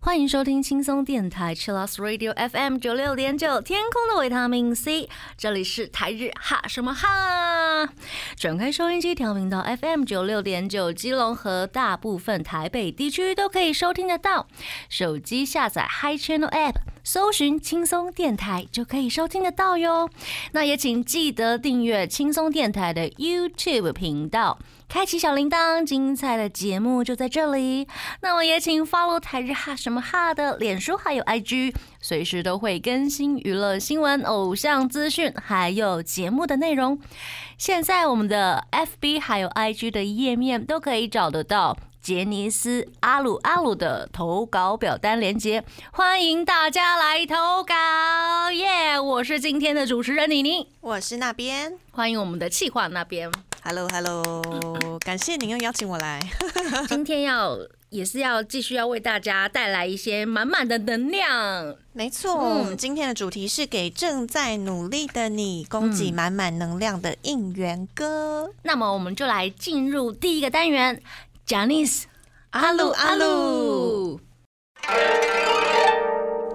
欢迎收听轻松电台 chillas Radio FM 九六点九，天空的维他命 C，这里是台日哈什么哈。转开收音机调频到 FM 九六点九，基隆和大部分台北地区都可以收听得到。手机下载 Hi Channel App，搜寻轻松电台就可以收听得到哟。那也请记得订阅轻松电台的 YouTube 频道。开启小铃铛，精彩的节目就在这里。那我也请 follow 台日哈什么哈的脸书还有 IG，随时都会更新娱乐新闻、偶像资讯，还有节目的内容。现在我们的 FB 还有 IG 的页面都可以找得到杰尼斯阿鲁阿鲁的投稿表单连接，欢迎大家来投稿耶！我是今天的主持人妮妮，我是那边欢迎我们的气化那边。，Hello Hello，感谢您又邀请我来。今天要也是要继续要为大家带来一些满满的能量。没错，嗯我们今天的主题是给正在努力的你，供给满满能量的应援歌。那么我们就来进入第一个单元 j a n i c e 阿鲁阿鲁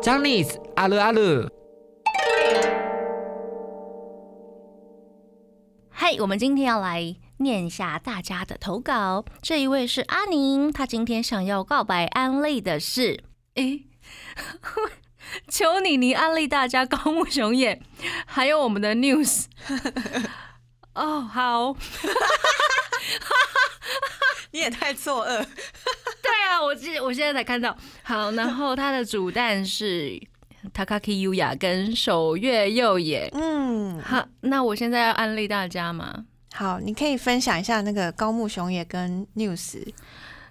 ，j a n i c e 阿鲁阿鲁，嗨，我们今天要来念一下大家的投稿。这一位是阿宁，他今天想要告白安利的是，诶，求你你安利大家高木雄也，还有我们的 news。哦，好，你也太错愕。对啊，我记我现在才看到。好，然后他的主蛋是 Takaki Yuya 跟守月佑也。嗯，好，那我现在要安利大家嘛？好，你可以分享一下那个高木雄也跟 News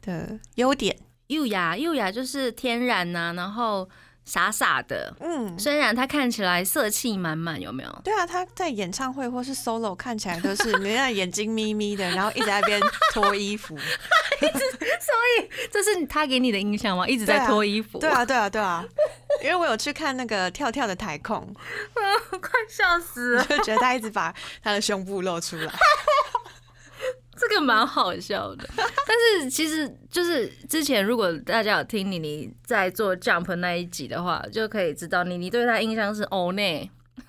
的优点。优雅，优雅就是天然呐、然后傻傻的，嗯，虽然他看起来色气满满，有没有？对啊，他在演唱会或是 solo 看起来都是你看眼睛眯眯的，然后一直在那边脱衣服。所以这是他给你的印象吗？一直在脱衣服，对啊，对啊，对啊，因为我有去看那个跳跳的台控，快笑死了，就觉得他一直把他的胸部露出来。这个蛮好笑的。但是其实就是之前如果大家有听妮妮在做 Jump 那一集的话，就可以知道妮妮对他印象是欧内。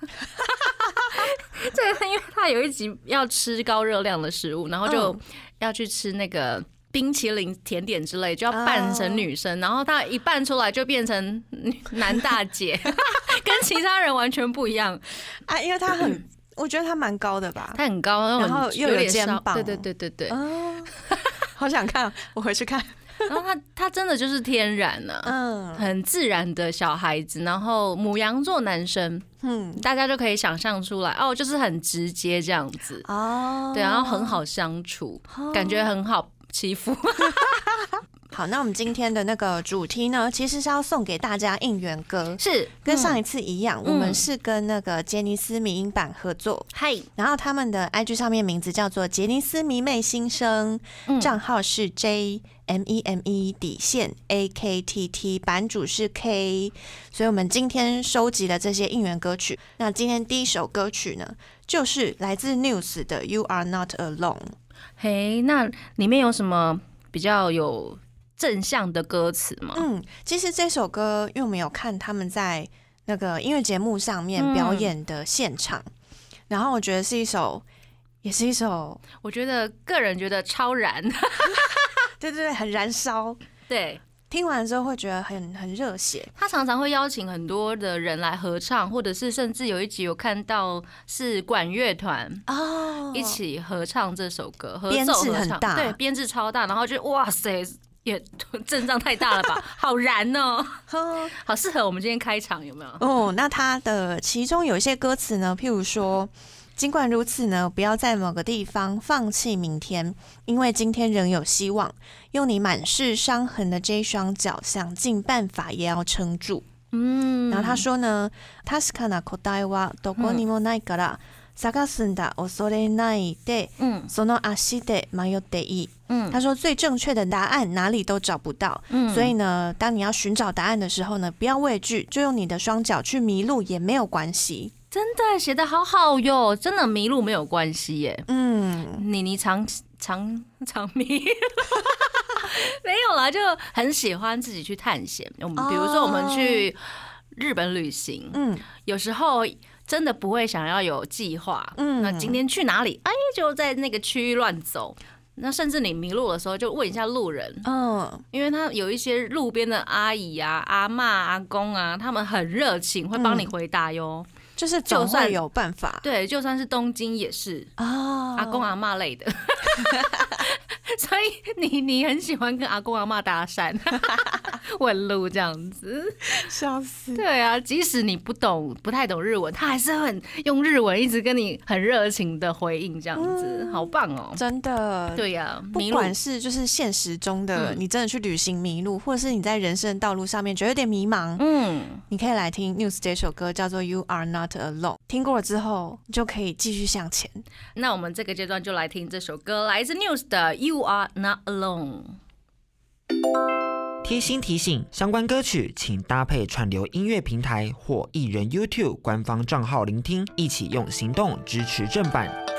这个因为他有一集要吃高热量的食物，然后就嗯要去吃那个冰淇淋、甜点之类，就要扮成女生，然后他一扮出来就变成男大姐，跟其他人完全不一样。啊，因为他很，我觉得他蛮高的吧。他很高，然然后又有肩膀对对对对对。哦，好想看，我回去看。然后他他真的就是天然呢、嗯很自然的小孩子，然后母羊座男生，嗯，大家就可以想象出来哦，就是很直接这样子，哦，对，然后很好相处，感觉很好欺负。好。那我们今天的那个主题呢，其实是要送给大家应援歌，是跟上一一次一样，我们是跟那个杰尼斯迷音版合作。嗨，然后他们的 IG 上面名字叫做杰尼斯迷妹新生，嗯账号是 J M E M E 底线 A K T T，版主是 K，所以我们今天收集了这些应援歌曲。那今天第一首歌曲呢，就是来自 News 的 You Are Not Alone。嘿，那里面有什么比较有正向的歌词吗？嗯，其实这首歌，因为我们有看他们在那个音乐节目上面嗯表演的现场，然后我觉得是一首，也是一首，我觉得个人觉得超燃，对对对，很燃烧。对。听完之后会觉得很很热血，他常常会邀请很多的人来合唱，或者是甚至有一集有看到是管乐团哦一起合唱这首歌，合编奏合唱，制很大对，编制超大，然后就哇塞，也阵仗太大了吧，好燃哦，呵好适合我们今天开场，有没有？哦。那它的其中有一些歌词呢，譬如说，尽管如此呢，不要在某个地方放弃明天，因为今天仍有希望。用你满是伤痕的这一双脚，想尽办法也要撑住。嗯然后他说呢，他是看到口袋はどこにもないから。 探すんだ恐れないで、嗯その足で迷っていい。嗯他说最正确的答案哪里都找不到，嗯所以呢，当你要寻找答案的时候呢，不要畏惧，就用你的双脚去迷路也没有关系。 真的写的好好哟，真的迷路没有关系耶。嗯，妮妮常常常迷路，没有啦，就很喜欢自己去探险。我们比如说我们去日本旅行，嗯有时候 真的不会想要有计划，嗯那今天去哪里？哎，就在那个区域乱走。那甚至你迷路的时候，就问一下路人，嗯，因为他有一些路边的阿姨啊、阿妈、阿公啊，他们很热情，会帮你回答哟。就是就算有办法。对，就算是东京也是，啊阿公阿嬷类的。所以你你很喜欢跟阿公阿嬷搭讪，问路这样子。笑死，对啊，即使你不懂不太懂日文，他还是很用日文一直跟你很热情的回应，这样子，好棒哦。真的。对呀、不管是就是现实中的，嗯。你真的去旅行迷路，或者是你在人生的道路上面觉得有点迷茫，嗯，你可以来听 News 这首歌，叫做《You Are Not Alone》。听过了之后，就可以继续向前。那我们这个阶段就来听这首歌，来自 News 的《You Are Not Alone》。贴心提醒：相关歌曲请搭配串流音乐平台或艺人 YouTube 官方账号聆听，一起用行动支持正版。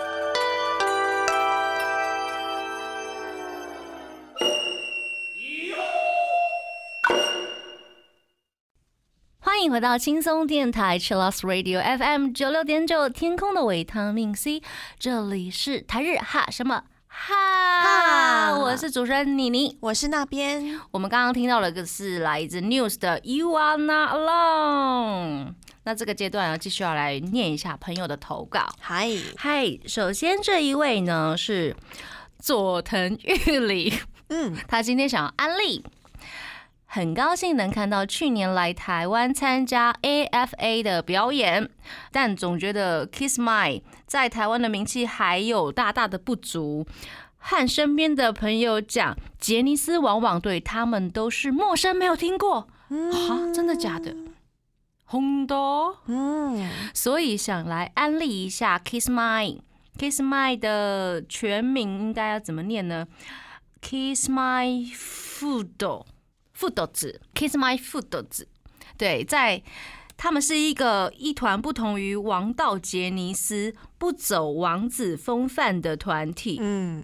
欢迎回到轻松电台 c h i l l o s Radio FM 九六点九，天空的维他命 C，这里是台日哈什么哈，哈我是主持人妮妮。我是那边，我们刚刚听到了个是来自 News 的 You Are Not Alone。那这个阶段要，继续要来念一下朋友的投稿。嗨，嗨，首先这一位呢是佐藤玉里，嗯，他今天想要安利。很高兴能看到去年来台湾参加 AFA 的表演，但总觉得 Kiss My 在台湾的名气还有大大的不足。和身边的朋友讲，杰尼斯往往对他们都是陌生，没有听过啊，真的假的？红多，嗯，所以想来安利一下 Kiss My。Kiss My 的全名应该要怎么念呢？Kiss My Food。Food 子，Kiss My Food 子，对，在他们是一个一团不同于王道杰尼斯、不走王子风范的团体。嗯，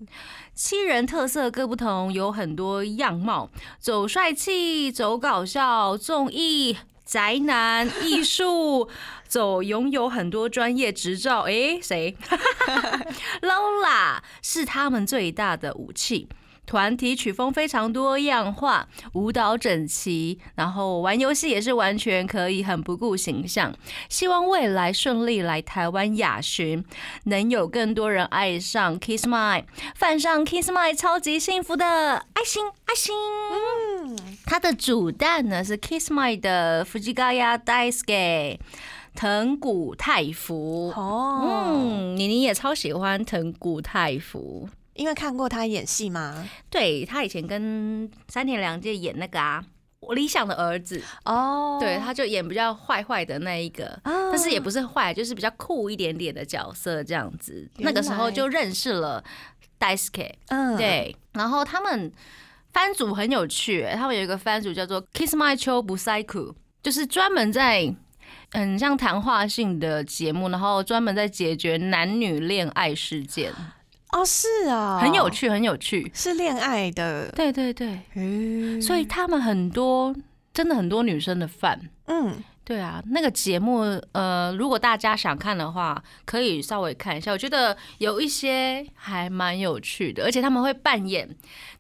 七人特色各不同，有很多样貌，走帅气，走搞笑，综艺。宅男艺术 走拥有很多专业执照，诶，谁？Lola 是他们最大的武器。团体曲风非常多样化，舞蹈整齐，然后玩游戏也是完全可以，很不顾形象。希望未来顺利来台湾雅巡，能有更多人爱上 Kiss My，犯上 Kiss My 超级幸福的爱心爱心。嗯，它的主蛋呢是 Kiss My 的 Fujigaya Daisuke 藤谷太辅。哦，嗯，妮妮也超喜欢藤谷太辅。因为看过他演戏吗？对他以前跟三田凉介演那个啊，我理想的儿子，哦，对，他就演比较坏坏的那一个，啊，但是也不是坏，就是比较酷一点点的角色这样子。那个时候就认识了 Daisuke，嗯，，对，然后他们番组很有趣、欸他们有一个番组叫做 Kiss My Cho Busaiku，就是专门在。很像谈话性的节目，然后专门在解决男女恋爱事件，哦，是啊，很有，趣，很有趣。是恋爱的，对对对，嗯所以他们很多真的很多女生的饭。嗯，对啊，那个节目，呃，如果大家想看的话，可以稍微看一下。我觉得有一些还蛮有趣的，而且他们会扮演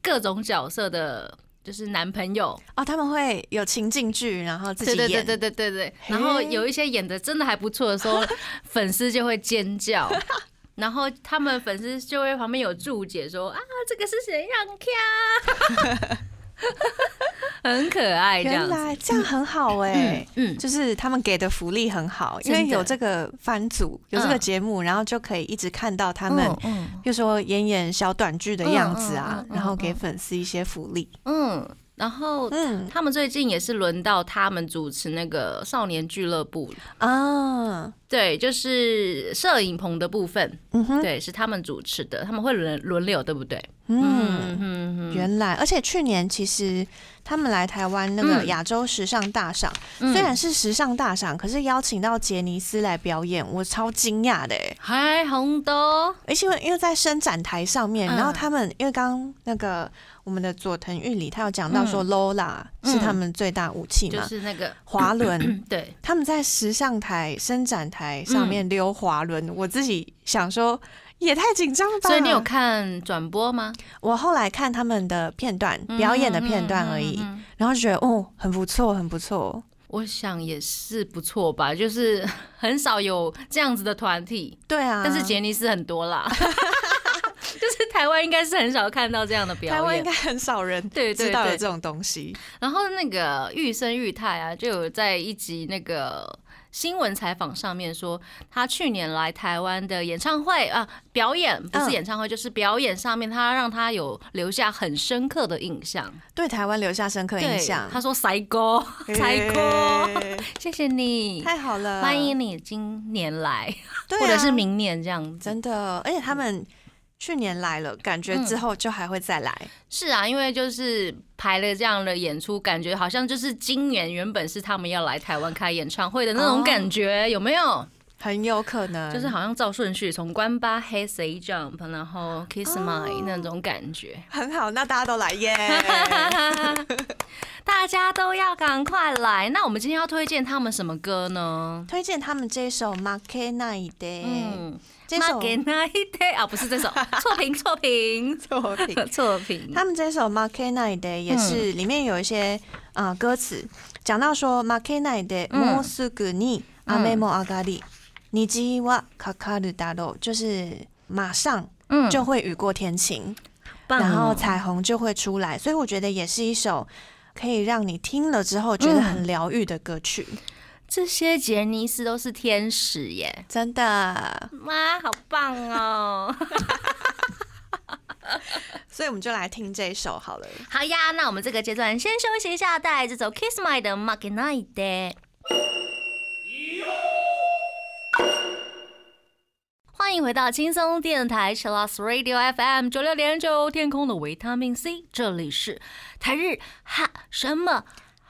各种角色的，就是男朋友。哦，他们会有情境剧，然后自己对对对对对对。然后有一些演的真的还不错的时候，粉丝就会尖叫。然后他们粉丝就会旁边有注解说啊，这个是谁？让卡，很可爱这样子。原来这样很好哎、嗯，就是他们给的福利很好，因为有这个番组，有这个嗯节目，然后就可以一直看到他们，嗯比如说演演小短剧的样子啊，然后给粉丝一些福利。嗯，然后嗯。他们最近也是轮到他们主持那个少年俱乐部，啊，对，就是摄影棚的部分，嗯哼，对，是他们主持的，他们会轮轮流，对不对？嗯，嗯嗯原来，而且去年其实他们来台湾那个嗯。亚洲时尚大赏，嗯。虽然是时尚大赏，可是邀请到杰尼斯来表演，我超惊讶的哎！嗨红豆，而且因为在伸展台上面，嗯。然后他们因为刚刚那个我们的佐藤玉里他有讲到说嗯。Lola 是他们最大武器嘛就嘛，是那个滑轮。对，他们在时尚台、伸展台上面溜滑轮，我自己想说也太紧张了吧。所以你有看转播吗？我后来看他们的片段，表演的片段而已，嗯嗯嗯嗯然后觉得哦，很不错，很不错。我想也是不错吧，就是很少有这样子的团体，对啊，但是杰尼斯很多啦。就是台湾应该是很少看到这样的表演，台湾应该很少人对知道有这种东西。然后那个玉生玉泰啊，就有在一集那个新闻采访上面说，他去年来台湾的演唱会啊表演，不是嗯演唱会，就是表演上面，他让他有留下很深刻的印象。对台湾留下深刻印象，。他说塞哥，塞哥，嘿谢谢你，太好了，欢迎你今年来，或者是明年这样子。真的，而且他们去年来了，感觉之后就还会再来。是啊，因为就是排了这样的演出，感觉好像就是今年原本是他们要来台湾开演唱会的那种感觉，有没有？很有可能就是好像照顺序，从关八黑 say jump，然后 kiss my、哦那种感觉。很好，那大家都来耶！大家都要赶快来。那我们今天要推荐他们什么歌呢？推荐他们这首《m a k e n a i d 嗯，这首给那一 day 啊，不是这首，错评错评作品。错评。他们这首《m a k e n a i d 也是里面有一些啊、呃歌词，讲到说 m a k e n a i d 嗯もうすぐに雨も上がり、虹はかかるだろう，就是马上嗯就会雨过天晴，棒哦然后彩虹就会出来，所以我觉得也是一首可以让你听了之后觉得很疗愈的歌曲， 这些杰尼斯都是天使耶！真的。妈，好棒哦！所以我们就来听这一首好了。好呀，那我们这个阶段先休息一下，带来这首 Kiss My 的 m a k i n a i d 欢迎回到轻松电台 c h i l l o s Radio FM 九六点九，天空的维他命 C，这里是台日哈什么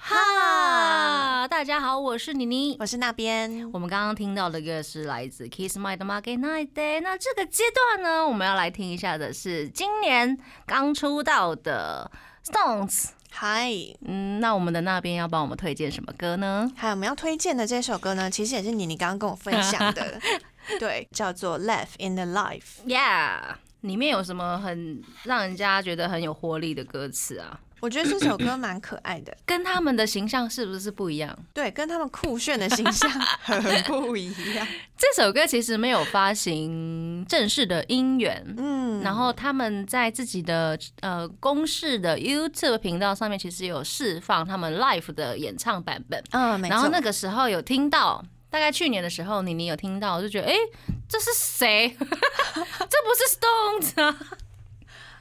哈？大家好，我是妮妮。我是那边，我们刚刚听到的歌是来自 Kiss My 的 m a k i n a i d 那这个阶段呢，我们要来听一下的是今年刚出道的 Stones。嗨，嗯，那我们的那边要帮我们推荐什么歌呢？还有我们要推荐的这首歌呢，其实也是妮妮刚刚跟我分享的，对，叫做《Left in the Life》。Yeah，里面有什么很让人家觉得很有活力的歌词啊？我觉得这首歌蛮可爱的，跟他们的形象是不是不一样？对，跟他们酷炫的形象 很不一样。这首歌其实没有发行正式的音源。嗯，然后他们在自己的呃公式的 YouTube 频道上面，其实有释放他们 live 的演唱版本。嗯，然后那个时候有听到，大概去年的时候，妮妮有听到，我就觉得，哎、这是谁？这不是 Stones 啊？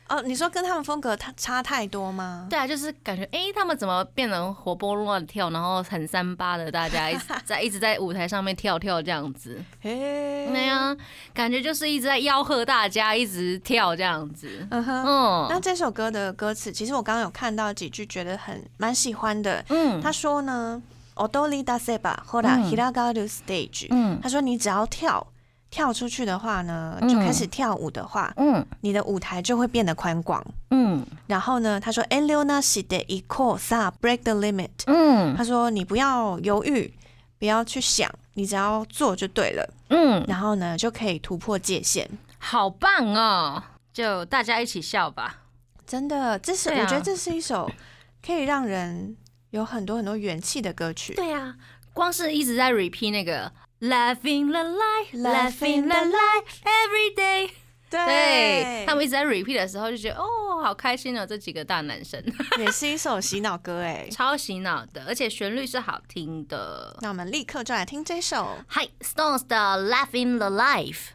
哦，你说跟他们风格差差太多吗？对啊，就是感觉，哎、他们怎么变成活泼乱跳，然后很三八的，大家一直 在一直在舞台上面跳跳这样子，嘿，那样感觉就是一直在吆喝大家，一直跳这样子。嗯哼。那嗯这首歌的歌词，其实我刚刚有看到几句，觉得很蛮喜欢的。嗯他说呢，“odori da seba hora 嗯 hiragaru stage”，嗯他说你只要跳跳出去的话呢，嗯就开始跳舞的话，嗯你的舞台就会变得宽广。嗯然后呢，他说 “eliona shide iko sa break the limit”，嗯他说你不要犹豫，不要去想，你只要做就对了。嗯，然后呢，就可以突破界限。好棒哦！就大家一起笑吧。真的，这是、啊我觉得这是一首可以让人有很多很多元气的歌曲。对啊，光是一直在 repeat 那个 Laughing the light, laughing the light every day。对他们一直在 repeat 的时候，就觉得哦，好开心哦，这几个大男生也是一首洗脑歌哎。超洗脑的，而且旋律是好听的。那我们立刻就来听这首。Hi，Stones 的 Laughing the Life。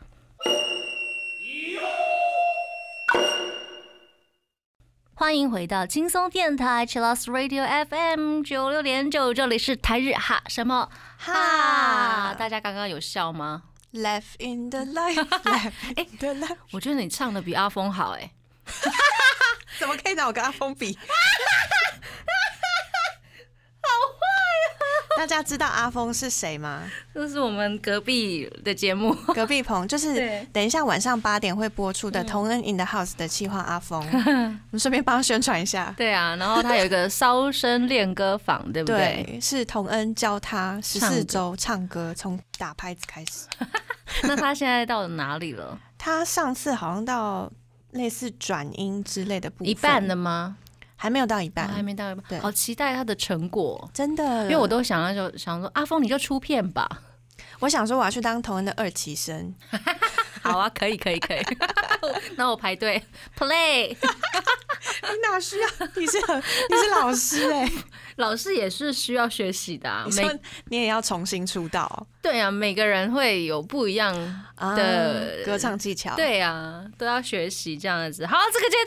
欢迎回到轻松电台 c h i l l o s Radio FM 九六点九，这里是台日哈什么哈？大家刚刚有笑吗？Left in the life, the life。我觉得你唱的比阿峰好哎、怎么可以拿我跟阿峰比？大家知道阿峰是谁吗？这是我们隔壁的节目，隔壁棚 就是等一下晚上八点会播出的《同恩 in the house》的企划阿峰，我们顺便帮他宣传一下。对啊，然后他有一个烧声练歌房，对不对？对，是童恩教他十四周唱歌，从打拍子开始。那他现在到哪里了？他上次好像到类似转音之类的部分，一半了吗？还没有到一哦半，还没到一半，对。好期待他的成果。真的，因为我都想要就想说，阿峰你就出片吧。我想说我要去当同恩的二期生，好啊，可以可以可以。那我排队 play，你哪需要？你是你是老师哎、老师也是需要学习的、啊。你说每你也要重新出道对啊，每个人会有不一样啊的歌唱技巧，，对啊，都要学习这样子。好，这个阶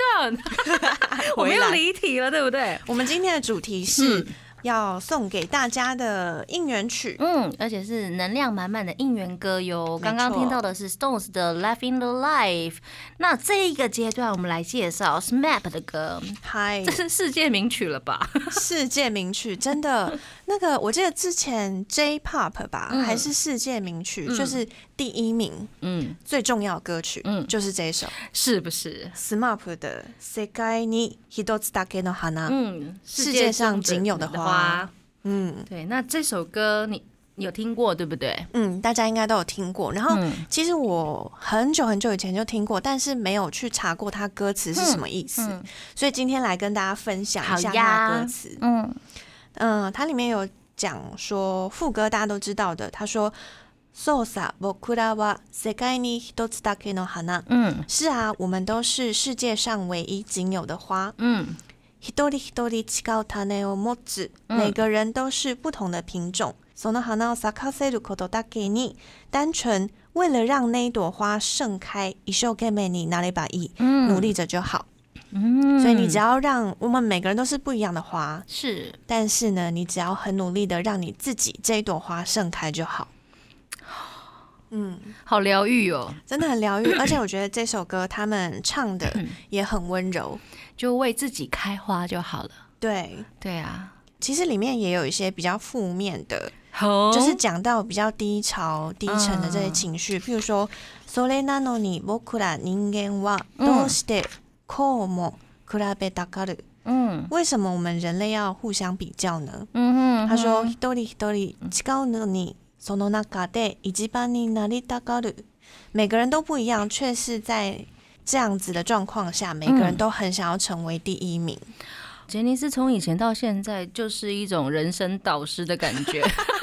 段 我们回又来。离题了，对不对？我们今天的主题是嗯要送给大家的应援曲，嗯，而且是能量满满的应援歌哟。刚刚听到的是 Stones 的《Life in the Life》。那这一个阶段，我们来介绍 SMAP 的歌，嗨这，是世界名曲了吧？世界名曲，真的那个，我记得之前 J-pop 吧，嗯还是世界名曲，嗯就是第一名嗯，最重要的歌曲，嗯就是这一首是不是？ SMAP 的《世界に一つだけの花》。嗯，世界上仅有的花花。嗯对，那这首歌你你有听过对不对？嗯，大家应该都有听过。然后，嗯其实我很久很久以前就听过，但是没有去查过它歌词是什么意思，嗯所以今天来跟大家分享一下好呀它的歌词。嗯 嗯，它里面有讲说副歌，大家都知道的。他说：“そうさ、僕らは世界に一つだけの花。”嗯是啊，我们都是世界上唯一仅有的花。嗯一人一人違う種を持つ，嗯每个人都是不同的品种。その花を咲かせることだけに，单纯为了让那一朵花盛开，一生懸命になればいい，嗯努力着就好。 嗯所以你只要让我们每个人都是不一样的花，是但是呢，你只要很努力的让你自己这一朵花盛开就好。嗯，好疗愈哦，真的很疗愈，而且我觉得这首歌他们唱的也很温柔。就为自己开花就好了。对，对啊，其实里面也有一些比较负面的，好就是讲到比较低潮、低沉的这些情绪，譬如说，それなのに僕ら人 間はどうしてこうも比べたがる？嗯为什么我们人类要互相比较呢？嗯哼，他说：“一人一人違うのに、その中で一番になりたがる。每个人都不一样，却是在这样子的状况下，每个人都很想要成为第一名。杰尼斯从以前到现在就是一种人生导师的感觉，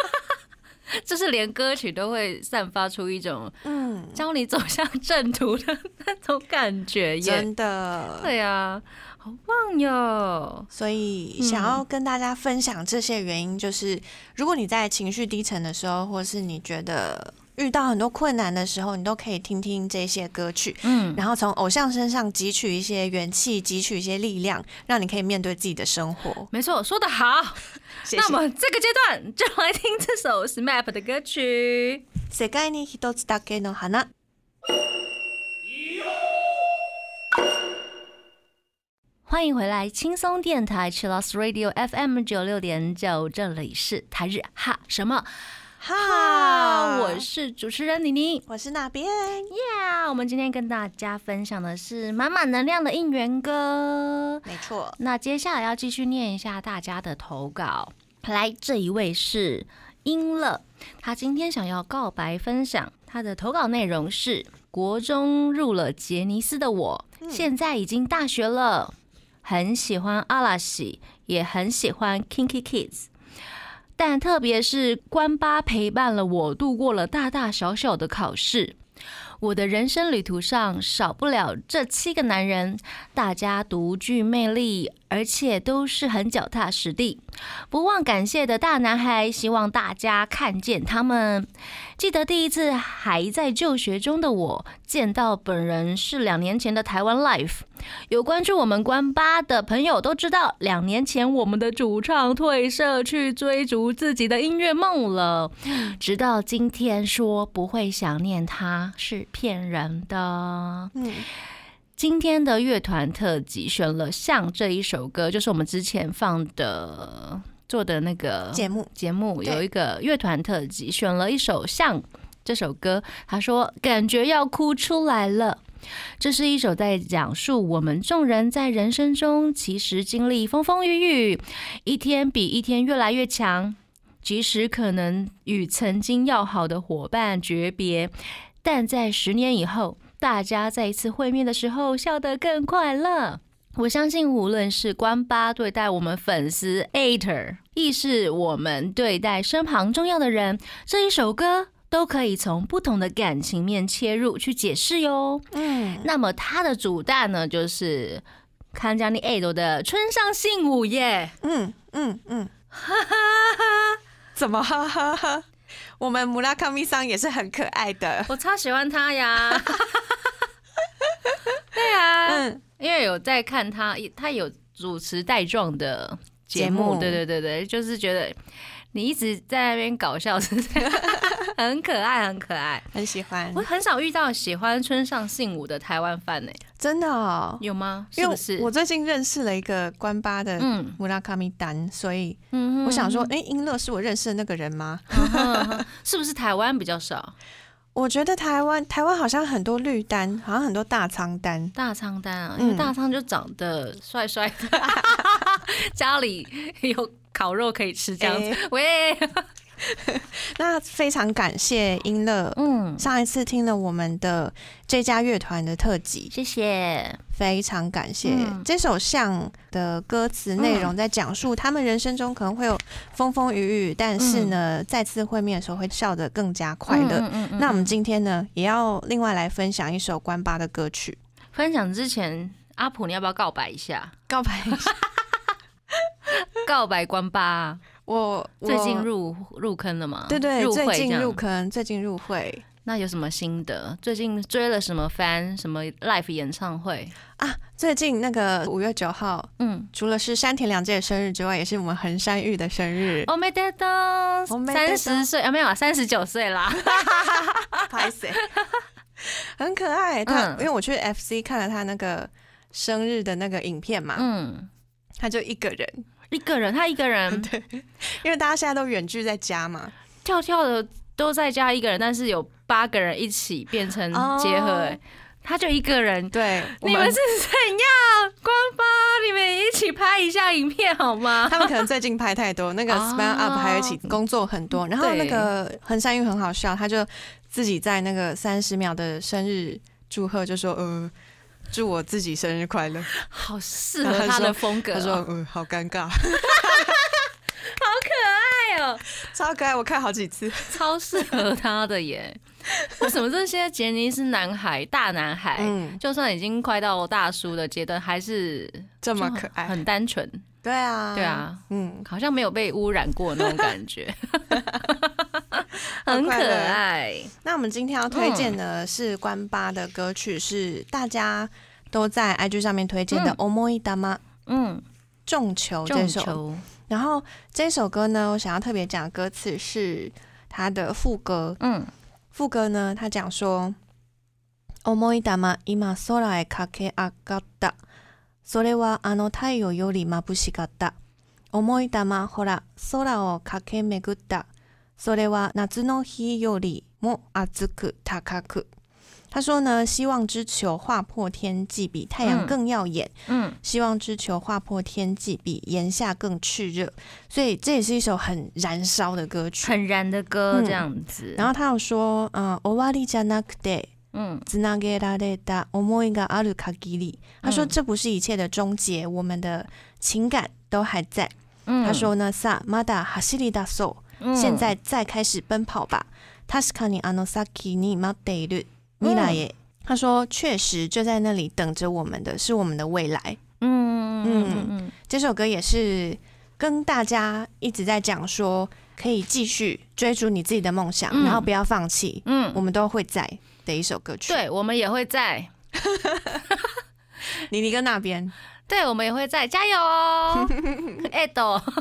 就是连歌曲都会散发出一种嗯，教你走向正途的那种感觉耶。真的。对啊，好棒哟！所以想要跟大家分享这些原因，就是如果你在情绪低沉的时候，或是你觉得遇到很多困难的时候，你都可以听听这些歌曲，嗯，然后从偶像身上汲取一些元气，汲取一些力量，让你可以面对自己的生活。没错，说得好。谢谢那。么这个阶段就来听这首 SMAP 的歌曲。世界に一つだけの花。欢迎回来，轻松电台 Chillus Radio FM 九六点九，这里是台日哈什么 哈，我是主持人妮妮。我是那边，呀我们今天跟大家分享的是满满能量的应援歌。没错，那接下来要继续念一下大家的投稿。来，这一位是英乐，他今天想要告白分享，他的投稿内容是：国中入了杰尼斯的我，现在已经大学了，很喜欢阿拉西，也很喜欢 Kinky Kids。但特别是关八陪伴了我度过了大大小小的考试，我的人生旅途上少不了这七个男人，大家独具魅力，而且都是很脚踏实地、不忘感谢的大男孩。希望大家看见他们。记得第一次还在就学中的我见到本人是两年前的台湾 Life。有关注我们关八的朋友都知道，两年前我们的主唱退社去追逐自己的音乐梦了。直到今天说不会想念他是骗人的。嗯，今天的乐团特辑选了《像》这一首歌，就是我们之前放的做的那个节目节目有一个乐团特辑，选了一首《像》这首歌。他说感觉要哭出来了。这是一首在讲述我们众人在人生中其实经历风风雨雨，一天比一天越来越强。即使可能与曾经要好的伙伴诀别，但在十年以后，大家再一次会面的时候，笑得更快乐。我相信，无论是关八对待我们粉丝 ater，亦是我们对待身旁重要的人，这一首歌都可以从不同的感情面切入去解释哟。嗯，那么它的主打呢，就是康佳妮 idol 的《村上信五》耶。嗯嗯嗯，哈哈哈怎么哈哈哈？我们穆拉卡米桑也是很可爱的。我超喜欢他呀！对啊，嗯，因为有在看他，他有主持带状的节目，对对对对，就是觉得你一直在那边搞笑，是这样 很可爱，很可爱。很喜欢。我，很少遇到喜欢村上信五的台湾饭呢，真的哦。有吗？因为是不是？我最近认识了一个关巴的嗯穆拉卡米丹，所以嗯我想说，哎、英乐是我认识的那个人吗？是不是台湾比较少？我觉得台湾台湾好像很多绿单，好像很多大仓单。大仓单啊，因为嗯大仓就长得帅帅的，家里有烤肉可以吃这样子。哎喂，那非常感谢英乐，嗯，上一次听了我们的这家乐团的特辑，谢谢。非常感谢、嗯这首像的歌词内容，在讲述他们人生中可能会有风风雨雨，但是呢，再次会面的时候会笑得更加快乐。嗯嗯嗯那我们今天呢，也要另外来分享一首关八的歌曲，分享之前，阿普你要不要告白一下？告白一下。告白关八，我我最近入入坑了吗？对对，入最近会入坑，最近入会那有什么心得？最近追了什么番？什么 live 演唱会？啊！最近那个五月九号，嗯，除了是山田凉介的生日之外，也是我们横山玉的生日。我没得到，我没得到三十岁啊，没有啊，三十九岁啦。拍谁？很可爱。他、嗯因为我去 FC 看了他那个生日的那个影片嘛，嗯，他就一个人，一个人，他一个人 对因为大家现在都远距在家嘛。跳跳的都在家一个人，但是有八个人一起变成结合、欸哦他就一个人。对，你们是怎样？官方，你们一起拍一下影片好吗？他们可能最近拍太多，那个 哦 Span Up 还有一起工作很多，然后那个横山玉很好笑，他就自己在那个三十秒的生日祝贺就说呃。祝我自己生日快乐！好适合他的风格、他说：“哦，嗯，好尴尬，好可爱哦，超可爱，我看好几次。超适合他的耶！为什么这些杰尼斯男孩、大男孩，嗯，就算已经快到大叔的阶段，还是这么可爱，很单纯，对啊，对，啊，嗯，好像没有被污染过那种感觉，很可快乐爱。那我们今天要推荐的是关八的歌曲，是大家都在 IG 上面推荐的《嗯 Omoi Dama》嗯，众球这首。众球，然后这首歌呢，我想要特别讲的歌词是它的副歌。嗯副歌呢，它讲说：“思い玉今空へ駆け上がった。それはあの太陽より眩しかった。思い玉ほら空を駆け巡った。 それは夏の日よりも熱く高く。”他说呢，希望之球划破天际，比太阳嗯更耀眼。嗯希望之球划破天际，比炎夏更炽热，所以这也是一首很燃烧的歌曲。很燃的歌嗯这样子。然后他有说，嗯、終わりじゃなくて嗯つなげられた思いがある限り。他说嗯这不是一切的终结，我们的情感都还在。嗯他说呢，さあまだ走り出そう， 嗯现在再开始奔跑吧。確かにあの先に待っている未来へ。他说，确实就在那里等着我们的是我们的未来。嗯嗯嗯嗯这首歌也是跟大家一直在讲说，可以继续追逐你自己的梦想，嗯然后不要放弃，嗯我们都会在的一首歌曲。，对，我们也会在，妮妮跟那边，对我们也会在，加油哦，爱豆，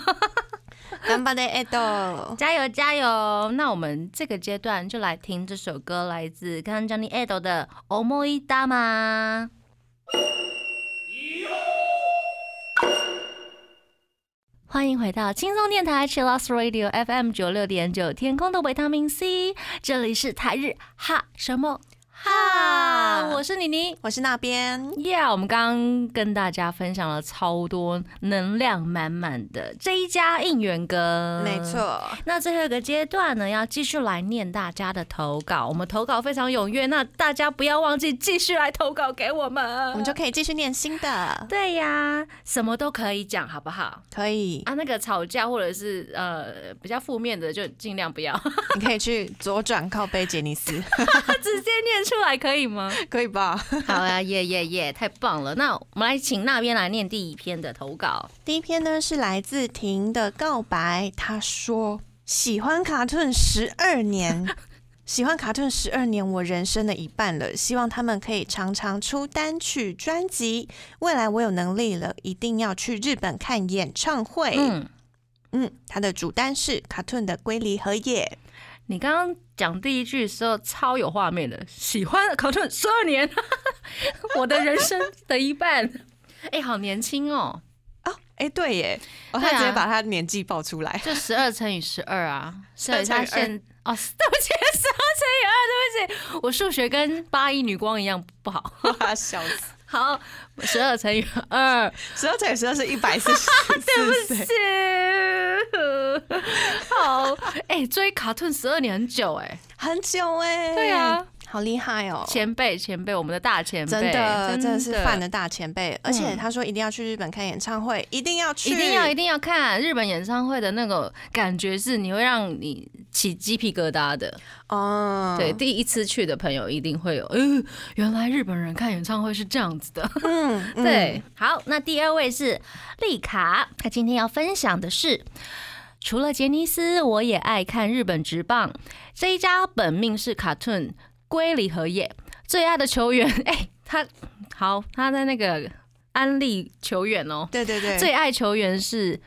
干巴的爱豆，加油加油！那我们这个阶段就来听这首歌，来自 Kanjani Edo 的《思い玉》。欢迎回到轻松电台 c h i l l o s Radio FM 九六点九，天空的维他命 C，这里是台日哈什么哈，我是妮妮。我是那边，Yeah，我们刚刚跟大家分享了超多能量满满的这一家应援歌，没。错，那最后一个阶段呢，要继续来念大家的投稿。我们投稿非常踊跃，那大家不要忘记继续来投稿给我们，我们就可以继续念新的，对呀，什么都可以讲，好不好？可以，啊，那个吵架或者是呃比较负面的，就尽量不要，你可以去左转靠背杰尼斯，直接念出来可以吗？可以吧？好呀，耶耶耶，太棒了！那我们来请那边来念第一篇的投稿。第一篇呢是来自婷的告白，他说喜欢卡顿十二年。喜欢卡顿十二年，我人生的一半了。希望他们可以常常出单曲、专辑。未来我有能力了，一定要去日本看演唱会。嗯嗯，他的主单是卡顿的龟梨和也。你刚刚讲第一句的时候超有画面的，喜欢考顿十二年，我的人生的一半。哎、好年轻哦，哦，哎，对耶，哦，对啊他直接把他年纪报出来。就十二乘以十二啊，所以12乘以他现哦，对不起，十二乘以二，对不起，我数学跟八一女光一样不好。哇，笑死！好，十二乘以二，十二乘以十二是一百四十四 岁。是，好，哎、追卡顿十二年很久哎、很久哎。对啊，好厉害哦。前辈前辈，我们的大前辈，真的真的是饭的。大前辈，而且他说一定要去日本看演唱会，一定要去，一定要一定要看日本演唱会的那个感觉，是你会让你起鸡皮疙瘩的。哦，对，，第一次去的朋友一定会有，呃，原来日本人看演唱会是这样子的。嗯，嗯 对，，好，那第二位是丽卡，她今天要分享的是。除了杰尼斯，我也爱看日本职棒。这一家本命是 Cartoon 龟梨和也，最爱的球员，哎、他好，他在那个安利球员哦，对对对，最爱球员是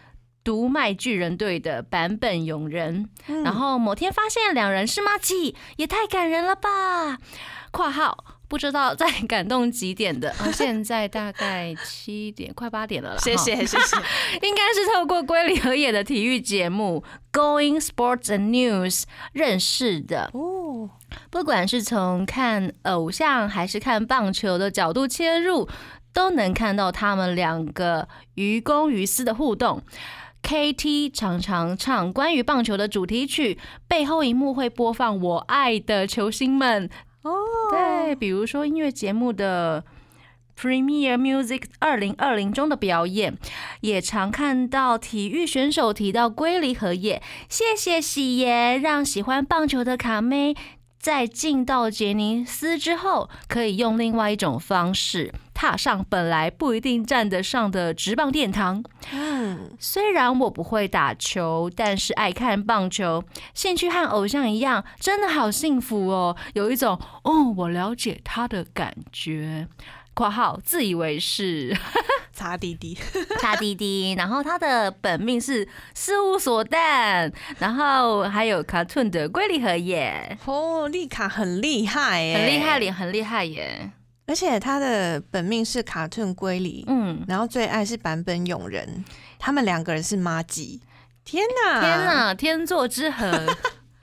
独卖巨人队的版本勇人。嗯然后某天发现两人是妈吉，也太感人了吧！（括号不知道在感动几点的，啊，现在大概七点，快八点了啦。谢，谢谢谢，应该是透过龟梨和也的体育节目《Going Sports and News》认识的。哦，不管是从看偶像还是看棒球的角度切入，都能看到他们两个于公于私的互动。KT 常常唱关于棒球的主题曲，背后一幕会播放我爱的球星们。哦，对，比如说音乐节目的 Premier Music 二零二零中的表演，也常看到体育选手提到龟梨和也。谢谢喜爷，让喜欢棒球的卡妹在进到杰尼斯之后，可以用另外一种方式踏上本来不一定站得上的直棒殿堂。嗯，虽然我不会打球，但是爱看棒球，兴趣和偶像一样，真的好幸福哦，有一种哦，我了解他的感觉。（括号自以为是。擦滴滴，擦滴滴，然后他的本命是事务所蛋，然后还有卡顿的龟梨和也，哦，丽卡很厉害耶，很厉害，脸很厉害耶。而且他的本命是卡顿龟梨，嗯，然后最爱是坂本勇人，他们两个人是妈吉。天哪！天！哪，天作之合，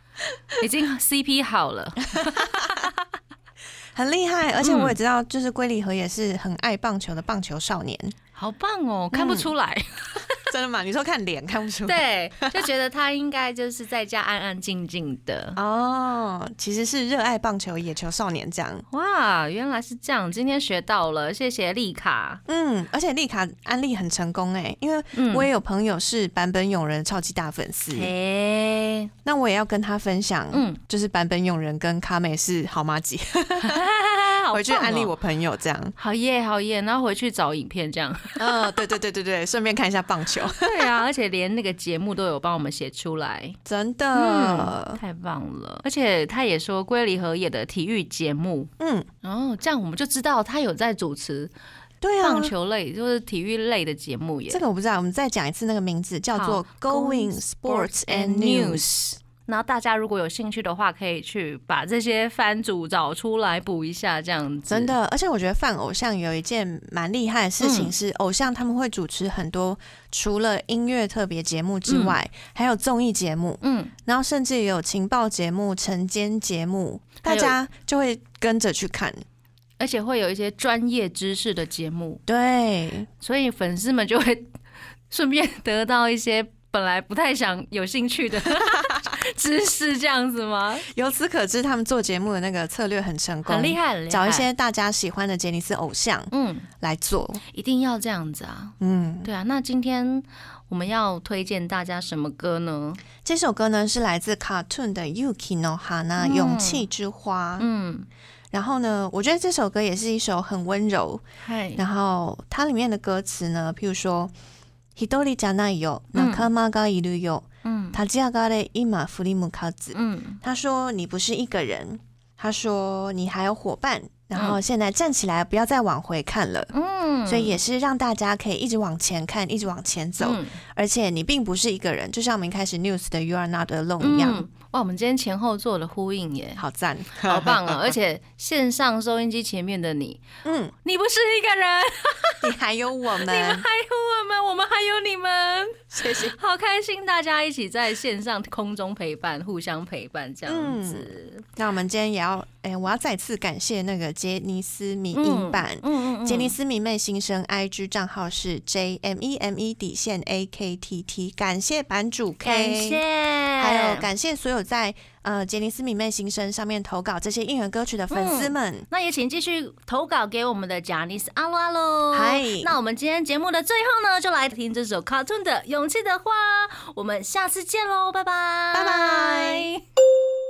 已经 CP 好了。很厉害，而且嗯我也知道，就是龟梨和也是很爱棒球的棒球少年。好棒哦，看不出来。真的吗？你说看脸看不出？。对，就觉得他应该就是在家安安静静的。哦，其实是热爱棒球、野球少年这样。哇，原来是这样，今天学到了，谢谢丽卡。嗯，而且丽卡安利很成功哎，因为嗯我也有朋友是版本勇人超级大粉丝，诶，那我也要跟他分享，嗯，就是版本勇人跟卡美是好妈吉，好回去。安利我朋友这样。好耶，好耶，然后回去找影片这样。嗯，对对对对对，顺便看一下棒球，对啊，而且连那个节目都有帮我们写出来，真嗯的，，太棒了。而且他也说龟梨和也的体育节目，嗯，然后这样我们就知道他有在主持对啊棒。球类，就是体育类的节目耶。这个我不知道，我们再讲一次那个名字，叫做 Going Sports and News。然后大家如果有兴趣的话，可以去把这些番组找出来补一下，这样子。真的，而且我觉得饭偶像有一件蛮厉害的事情是，偶像他们会主持很多除了音乐特别节目之外，还有综艺节目，嗯，然后甚至也有情报节目、晨间节目，大家就会跟着去看。而且会有一些专业知识的节目，对，所以粉丝们就会 顺便得到一些本来不太想有兴趣的 知识，这样子吗？由此可知，他们做节目的那个策略很成功，很厉害，很厉害。找一些大家喜欢的杰尼斯偶像嗯，来做。一定要这样子啊。嗯，对啊，那今天我们要推荐大家什么歌呢？这首歌呢是来自 Cartoon 的 Yuki no Hana 嗯勇气之花。嗯，然后呢，我觉得这首歌也是一首很温柔，嗨，然后它里面的歌词呢，譬如说。一人じゃないよ、嗯仲間がいるよ。 嗯立ち上がれ、今振り向かず。嗯他说你不是一个人，他说你还有伙伴，然后现在站起来，不要再往回看了。嗯，所以也是让大家可以一直往前看，一直往前走，嗯而且你并不是一个人，就像我们一开始 news 的 You are not alone 一样，嗯， 哇，我们今天前后做了呼应耶，好赞，好棒啊！而且线上收音机前面的你，嗯，你不是一个人，你还有我们，你们还有我们，我们还有你们，谢谢。好开心，大家一起在线上空中陪伴，互相陪伴这样子。那我们今天也要，哎、我要再次感谢那个杰尼斯迷音版。嗯嗯杰尼斯迷妹新生 IG 账号是 J M E M E 底线 A K T T，感谢版主 K，感谢，还有感谢所有在呃杰尼斯迷妹新生上面投稿这些应援歌曲的粉丝们。那也请继续投稿给我们的贾尼斯阿鲁阿鲁。嗨那我们今天节目的最后呢，就来听这首 Cartoon 的《勇气的花》。我们下次见喽，拜拜，拜拜。